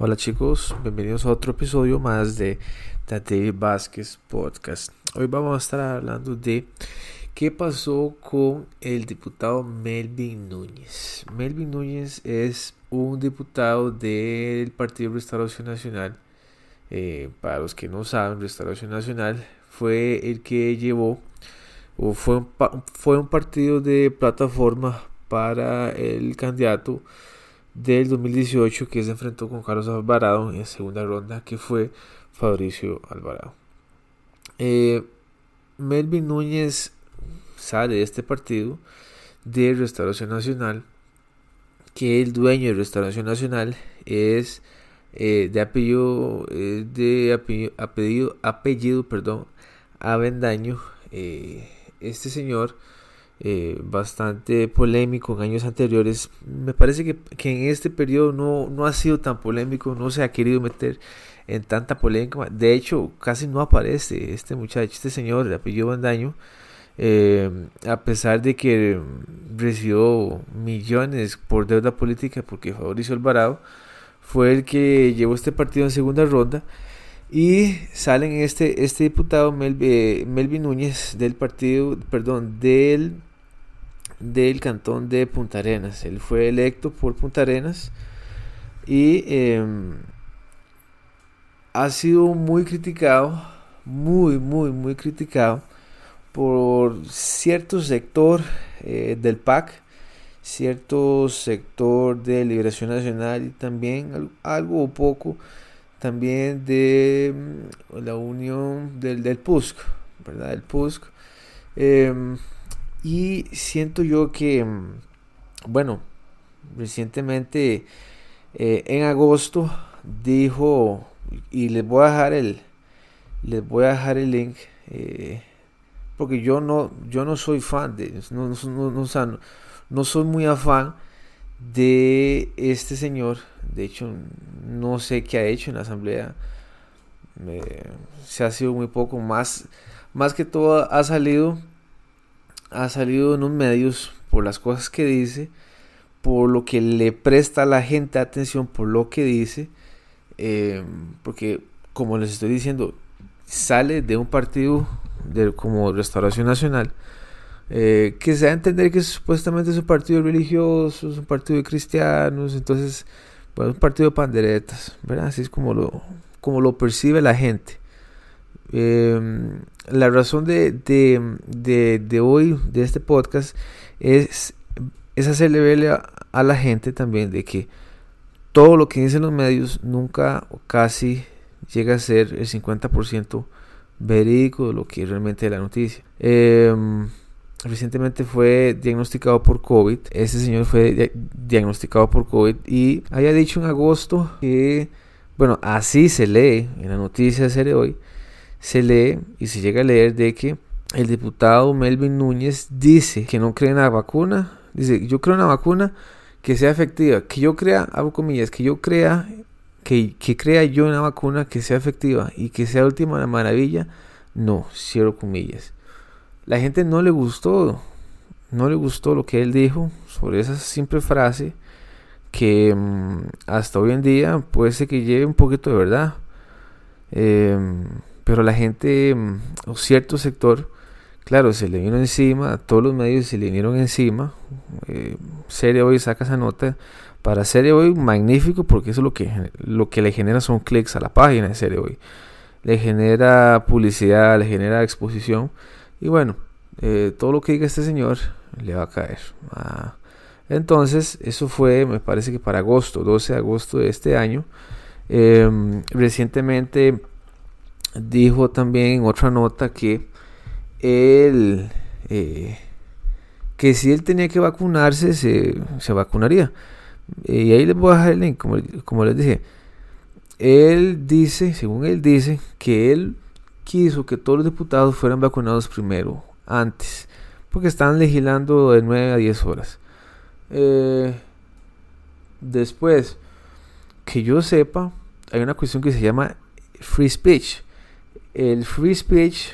Hola chicos, bienvenidos a otro episodio más de Tate Vázquez Podcast. Hoy vamos a estar hablando de qué pasó con el diputado Melvin Núñez. Melvin Núñez es un diputado del Partido Restauración Nacional. Eh, para los que no saben, Restauración Nacional fue el que llevó o fue un, fue un partido de plataforma para el candidato del 2018 que se enfrentó con Carlos Alvarado en segunda ronda, que fue Fabricio Alvarado. Eh, Melvin Núñez sale de este partido de Restauración Nacional, que el dueño de Restauración Nacional es eh, de apellido, de apellido, apellido, perdón, Avendaño. Eh, este señor eh, bastante polémico en años anteriores. Me parece que, en este periodo no, no, ha sido tan polémico, no se ha querido meter en tanta polémica. De hecho, casi no aparece este muchacho, este señor de apellido Bandaño. Eh, a pesar de que recibió millones por deuda política porque Fabricio Alvarado fue el que llevó este partido en segunda ronda y salen este, este diputado eh, Melvin Núñez del partido, perdón, del del cantón de Punta Arenas. Él fue electo por Punta Arenas y em, ha sido muy criticado, muy, muy, muy criticado por cierto sector eh, del PAC, cierto sector de Liberación Nacional y también algo o poco también de mm, la unión del, del PUSC, ¿verdad? El PUSC. Em, y siento yo que, mm, bueno, recientemente eh, en agosto dijo, y les voy a dejar el, les voy a dejar el link, eh, porque yo no, yo no soy fan de, no, no, no, soy muy afán de este señor. De hecho, no sé qué ha hecho en la asamblea. se ha sido muy poco más, más que todo ha salido ha salido en los medios por las cosas que dice, por lo que le presta a la gente atención por lo que dice, eh, porque como les estoy diciendo, sale de un partido de, como Restauración Nacional, eh, que se da a entender que supuestamente es un partido religioso, es un partido de cristianos, entonces, pues un partido de panderetas, ¿verdad? Así es como lo, como lo percibe la gente. Em, la razón de, de, hoy, de este podcast, es, es hacerle ver a, la gente también de que todo lo que dicen los medios nunca o casi llega a ser el 50% verídico de lo que realmente es la noticia. Em, recientemente fue diagnosticado por COVID. Ese señor fue diagnosticado por COVID y había dicho en agosto que, bueno, así se lee en la noticia de hoy, se lee y se llega a leer de que el diputado Melvin Núñez dice que no cree en la vacuna. Dice, yo creo en la vacuna que sea efectiva. Que yo crea, hago comillas, que yo crea, que, que crea yo en la vacuna que sea efectiva y que sea última maravilla. No, cierro comillas. La gente no le gustó, no le gustó lo que él dijo sobre esa simple frase que mm, hasta hoy en día puede ser que lleve un poquito de verdad. Eh, pero la gente, mm, o cierto sector, claro, se le vino encima, a todos los medios se le vinieron encima. Eh, Serie Hoy saca esa nota. Para Serie Hoy, magnífico, porque eso es lo que, lo que le genera son clics a la página de Serie Hoy. Le genera publicidad, le genera exposición. Y bueno, eh, todo lo que diga este señor le va a caer. Ah, entonces, eso fue, me parece que para agosto, 12 de agosto de este año. Em, recientemente dijo también en otra nota que él, eh, que si él tenía que vacunarse, se, se vacunaría. Y ahí les voy a dejar el link, como, como les dije. Él dice, según él dice, que él quiso que todos los diputados fueran vacunados primero, antes, porque están legislando de 9 a 10 horas. Eh, después, que yo sepa, hay una cuestión que se llama free speech. El free speech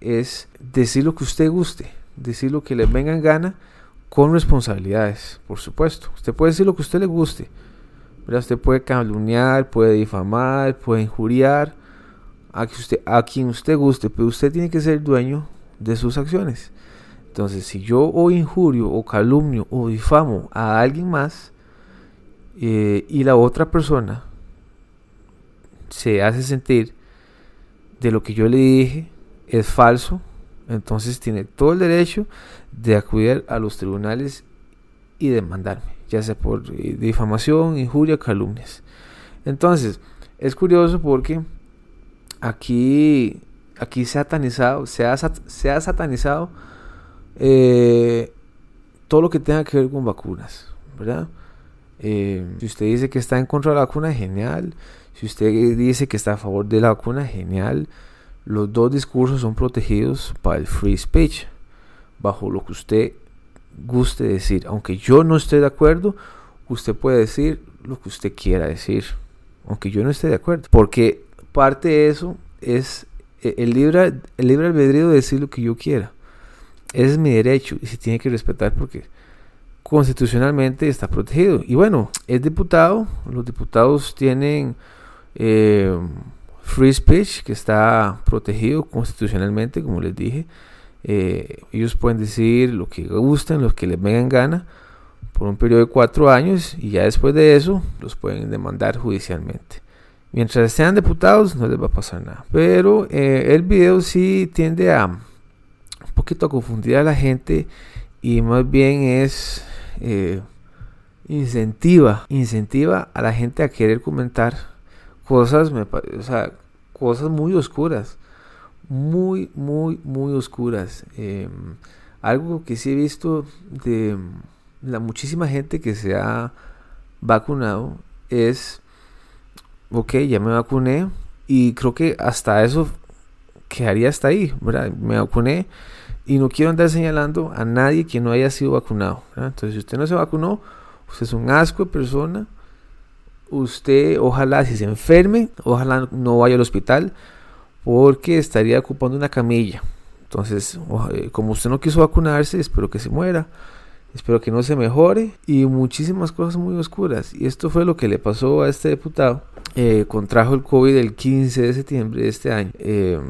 es decir lo que usted guste, decir lo que le venga en gana con responsabilidades, por supuesto. Usted puede decir lo que usted le guste, Usted puede calumniar, puede difamar, puede injuriar a, usted, quien usted guste, pero usted tiene que ser dueño de sus acciones. Entonces, si yo o injurio o calumnio o difamo a alguien más eh, y la otra persona se hace sentir de lo que yo le dije es falso, entonces tiene todo el derecho de acudir a los tribunales y demandarme, ya sea por eh, difamación, injuria, calumnias. Entonces, es curioso porque aquí, aquí satanizado, se ha, se ha satanizado eh, todo lo que tenga que ver con vacunas, ¿verdad? Eh, si usted dice que está en contra de la vacuna, genial. Si usted dice que está a favor de la vacuna, genial. Los dos discursos son protegidos para el free speech, bajo lo que usted guste decir. Aunque yo no esté de acuerdo, usted puede decir lo que usted quiera decir, aunque yo no esté de acuerdo. Porque parte de eso es e, el libre, el libre albedrío de decir lo que yo quiera. Ese es mi derecho y se tiene que respetar porque constitucionalmente está protegido. Y bueno, es diputado, los diputados tienen eh, free speech que está protegido constitucionalmente, como les dije. Eh, ellos pueden decir lo que gusten, lo que les vengan gana por un periodo de cuatro años y ya después de eso los pueden demandar judicialmente. Mientras sean diputados no les va a pasar nada. Pero eh, el video sí tiende a un poquito a confundir a la gente y más bien es incentiva, incentiva a la gente a querer comentar cosas, me, o sea, cosas muy oscuras, muy, muy, muy oscuras. Em, algo que sí he visto de la muchísima gente que se ha vacunado es, ok, ya me vacuné y creo que hasta eso quedaría hasta ahí. Me vacuné y no quiero andar señalando a nadie que no haya sido vacunado. Entonces, si usted no se vacunó, usted es un asco de persona, usted ojalá si se enferme, ojalá no vaya al hospital porque estaría ocupando una camilla. Entonces, eh, como usted no quiso vacunarse, espero que se muera, espero que no se mejore y muchísimas cosas muy oscuras. Y esto fue lo que le pasó a este diputado. Eh, contrajo el COVID el 15 de septiembre de este año. Eh,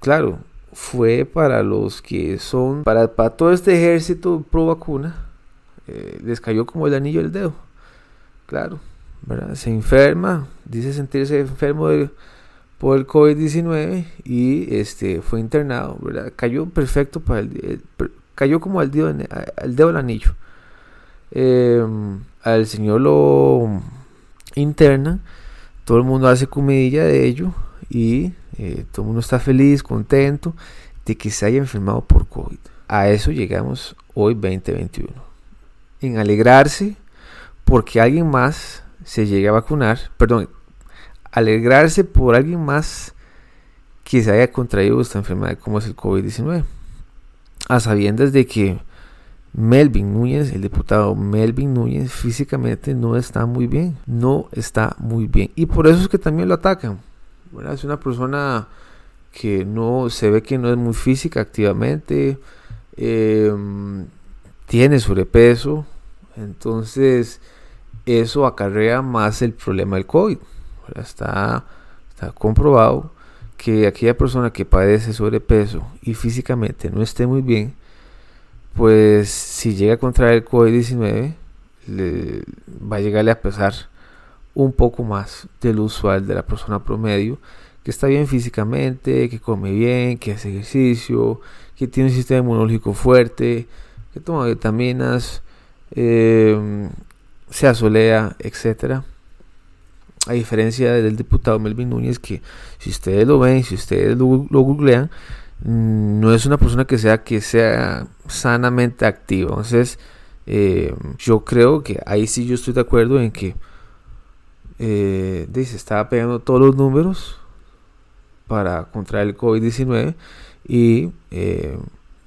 claro, fue para los que son, para, para todo este ejército pro vacuna, les cayó como el anillo del dedo. Claro, se enferma, dice sentirse enfermo por el COVID-19 y este, fue internado, Cayó perfecto para el, cayó como al dedo, al dedo del anillo. Em, al señor lo interna, todo el mundo hace comidilla de ello y eh, todo el mundo está feliz, contento de que se haya enfermado por COVID. A eso llegamos hoy 2021. En alegrarse porque alguien más se llegue a vacunar, perdón, alegrarse por alguien más que se haya contraído esta enfermedad como es el COVID-19. A sabiendas de que Melvin Núñez, el diputado Melvin Núñez, físicamente no está muy bien, no está muy bien. Y por eso es que también lo atacan. Es una persona que no se ve que no es muy física activamente, em, tiene sobrepeso, entonces eso acarrea más el problema del COVID. Está, está comprobado que aquella persona que padece sobrepeso y físicamente no esté muy bien, pues si llega a contraer el COVID-19, le, va a llegarle a pesar un poco más del usual de la persona promedio, que está bien físicamente, que come bien, que hace ejercicio, que tiene un sistema inmunológico fuerte, que toma vitaminas, eh, se asolea, etcétera. A diferencia del diputado Melvin Núñez, que si ustedes lo ven, si ustedes lo, googlean, mm, no es una persona que sea que sea sanamente activa. Entonces, eh, yo creo que ahí sí yo estoy de acuerdo en que eh, dice, estaba pegando todos los números para contraer el COVID-19 y eh,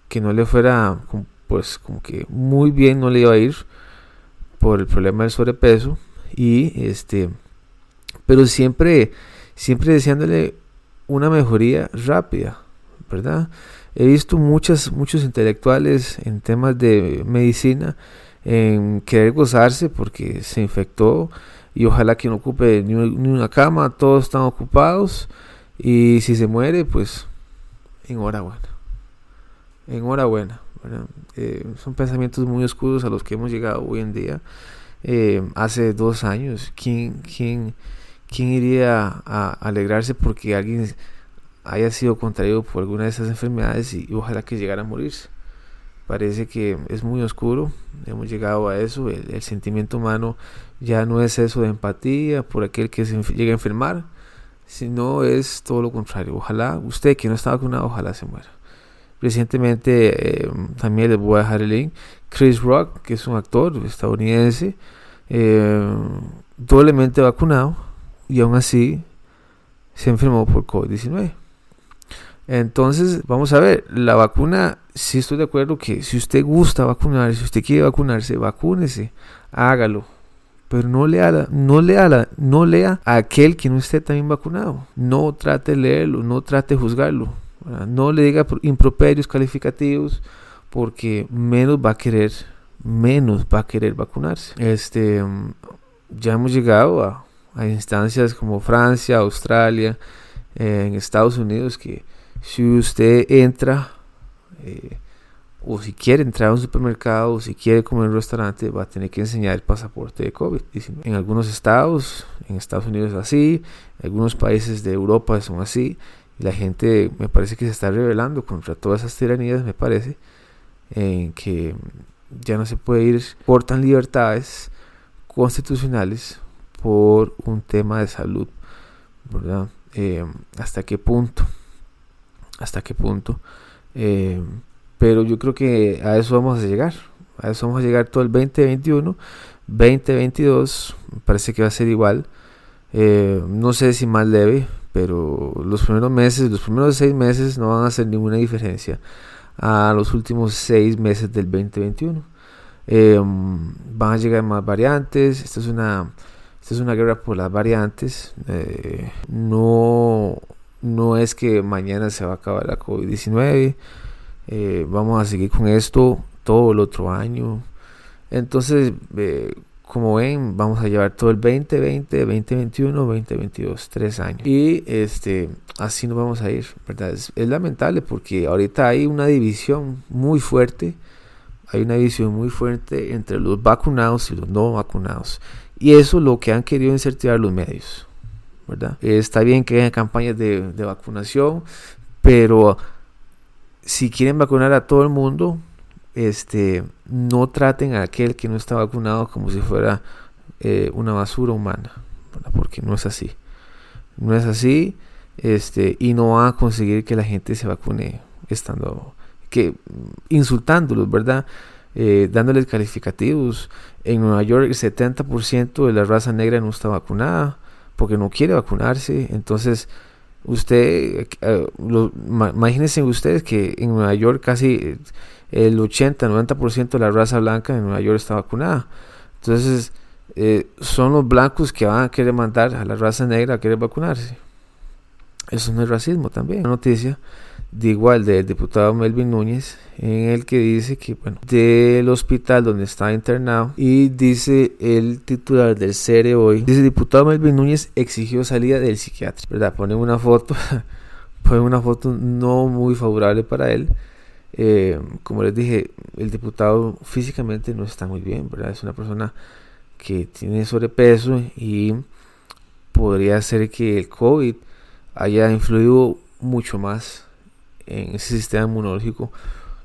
que no le fuera pues como que muy bien no le iba a ir por el problema del sobrepeso y este pero siempre siempre deseándole una mejoría rápida verdad he visto muchas muchos intelectuales en temas de medicina en querer gozarse porque se infectó y ojalá que no ocupe ni, una cama, todos están ocupados y si se muere, pues enhorabuena. Enhorabuena. Eh, son pensamientos muy oscuros a los que hemos llegado hoy en día. Eh, hace dos años, ¿quién, quién, quién iría a alegrarse porque alguien haya sido contraído por alguna de esas enfermedades y, ojalá que llegara a morirse? Parece que es muy oscuro, hemos llegado a eso, el, sentimiento humano ya no es eso de empatía por aquel que se llega a enfermar, sino es todo lo contrario. Ojalá usted que no está vacunado, ojalá se muera. Recientemente eh, también les voy a dejar el link. Chris Rock, que es un actor estadounidense, eh, doblemente vacunado y aún así se enfermó por COVID-19. Entonces, vamos a ver, la vacuna, si estoy de acuerdo que si usted gusta vacunarse, si usted quiere vacunarse, vacúnese, hágalo. Pero no lea, no lea, no lea a aquel que no esté también vacunado. No trate de leerlo, no trate de juzgarlo. No le diga improperios calificativos porque menos va a querer, menos va a querer vacunarse. Este, mm, ya hemos llegado a, instancias como Francia, Australia, en Estados Unidos que si usted entra eh, o si quiere entrar a un supermercado o si quiere comer en un restaurante va a tener que enseñar el pasaporte de COVID. En algunos estados, en Estados Unidos es así, algunos países de Europa son así. La gente me parece que se está rebelando contra todas esas tiranías, me parece, en que ya no se puede ir, cortan libertades constitucionales por un tema de salud, ¿verdad? Eh, ¿Hasta qué punto? ¿Hasta qué punto? Eh, pero yo creo que a eso vamos a llegar. A eso vamos a llegar todo el 2021. 2022 me parece que va a ser igual. Eh, no sé si más leve, pero los primeros meses, los primeros seis meses no van a hacer ninguna diferencia a los últimos seis meses del 2021. Eh, van a llegar más variantes. Esta es una, esta es una guerra por las variantes. Eh, no, no es que mañana se va a acabar la COVID-19. Eh, vamos a seguir con esto todo el otro año. Entonces, como ven, vamos a llevar todo el 2020, 2021, 2022, tres años. Y este, así nos vamos a ir, ¿verdad? Es, lamentable porque ahorita hay una división muy fuerte, hay una división muy fuerte entre los vacunados y los no vacunados. Y eso es lo que han querido incentivar los medios, ¿verdad? Está bien que haya campañas de, de vacunación, pero si quieren vacunar a todo el mundo, este, no traten a aquel que no está vacunado como si fuera eh, una basura humana, porque no es así. No es así, este, y no van a conseguir que la gente se vacune estando, que insultándolos, ¿verdad? Eh, dándoles calificativos. En Nueva York el 70% de la raza negra no está vacunada porque no quiere vacunarse. Entonces, usted, eh, imagínense ustedes que en Nueva York casi el 80-90% de la raza blanca en Nueva York está vacunada. Entonces, eh, son los blancos que van a querer mandar a la raza negra a querer vacunarse. Eso no es racismo también. Una noticia de igual del diputado Melvin Núñez, en el que dice que, bueno, del hospital donde está internado, y dice el titular del CERE hoy, dice: diputado Melvin Núñez exigió salida del psiquiatra, ¿verdad? Ponen una foto, ponen una foto no muy favorable para él eh, como les dije, el diputado físicamente no está muy bien, ¿verdad? Es una persona que tiene sobrepeso y podría ser que el COVID haya influido mucho más en ese sistema inmunológico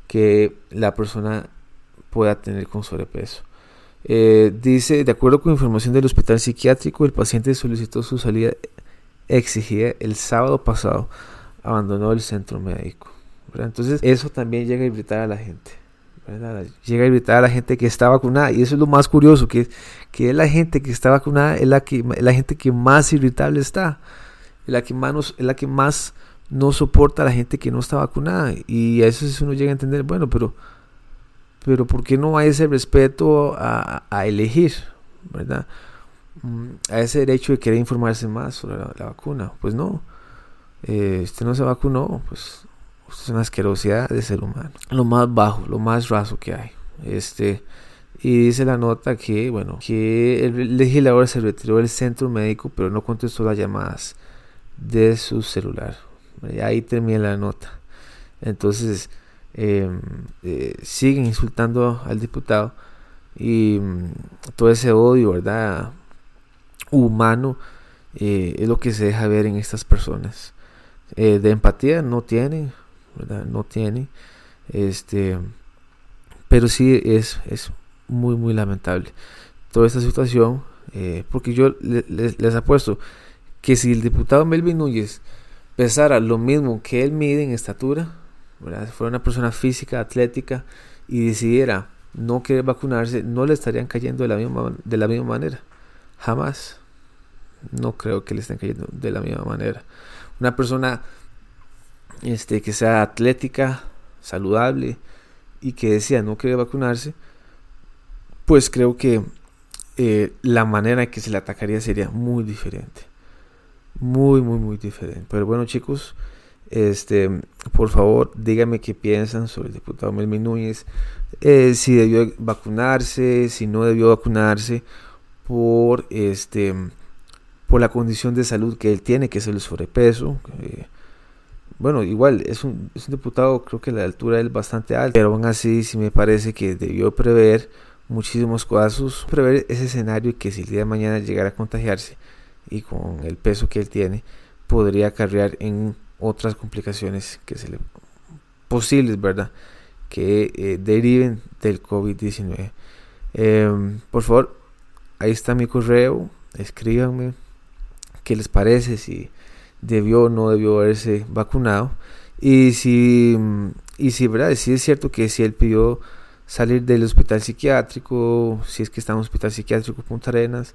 que la persona pueda tener con sobrepeso. Eh, dice, de acuerdo con información del hospital psiquiátrico, el paciente solicitó su salida exigida el sábado pasado, abandonó el centro médico. Entonces eso también llega a irritar a la gente. Llega a irritar a la gente que está vacunada. Y eso es lo más curioso, que, que es la gente que está vacunada, es la, que, la gente que más irritable está. Es la que más, es la que más no soporta a la gente que no está vacunada. Y a eso es uno llega a entender, bueno, pero, pero ¿por qué no hay ese respeto a, a elegir? ¿Verdad? Mm, a ese derecho de querer informarse más sobre la, vacuna. Pues no. Eh, usted no se vacunó, pues es una asquerosidad de ser humano. Lo más bajo, lo más raso que hay. Este, Y dice la nota que, bueno, que el legislador se retiró del centro médico, pero no contestó las llamadas de su celular. Ahí termina la nota. Entonces, em, eh, siguen insultando al diputado y mm, todo ese odio, ¿verdad? Humano eh, es lo que se deja ver en estas personas. Eh, de empatía no tienen, ¿verdad? No tienen. Este, pero sí es, es muy, muy lamentable toda esta situación, porque yo les, apuesto que si el diputado Melvin Núñez pesara lo mismo que él mide en estatura, si fuera una persona física, atlética, y decidiera no querer vacunarse, no le estarían cayendo de la misma, de la misma manera. Jamás. No creo que le estén cayendo de la misma manera. Una persona este, que sea atlética, saludable y que decía no quiere vacunarse, pues creo que eh, la manera en que se le atacaría sería muy diferente. Muy, muy, muy diferente. Pero bueno, chicos, este, por favor, díganme qué piensan sobre el diputado Melvin Núñez, eh, si debió vacunarse, si no debió vacunarse, por este, por la condición de salud que él tiene, que es el sobrepeso. Bueno, igual es un, es un, diputado, creo que la altura es bastante alta, pero aún así sí me parece que debió prever muchísimos casos, prever ese escenario que si el día de mañana llegara a contagiarse y con el peso que él tiene, podría acarrear en otras complicaciones que se le posibles, ¿verdad? Que eh, deriven del COVID-19. Em, por favor, ahí está mi correo, escríbanme qué les parece, si debió o no debió haberse vacunado. Y si, y si, ¿verdad? si es cierto que si él pidió salir del hospital psiquiátrico, si es que está en un hospital psiquiátrico Punta Arenas,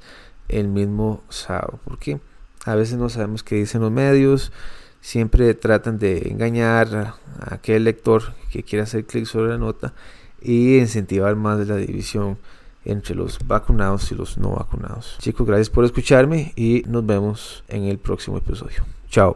el mismo sábado. Porque a veces no sabemos qué dicen los medios, siempre tratan de engañar a, aquel lector que quiera hacer clic sobre la nota y incentivar más la división entre los vacunados y los no vacunados. Chicos, gracias por escucharme y nos vemos en el próximo episodio. Chao.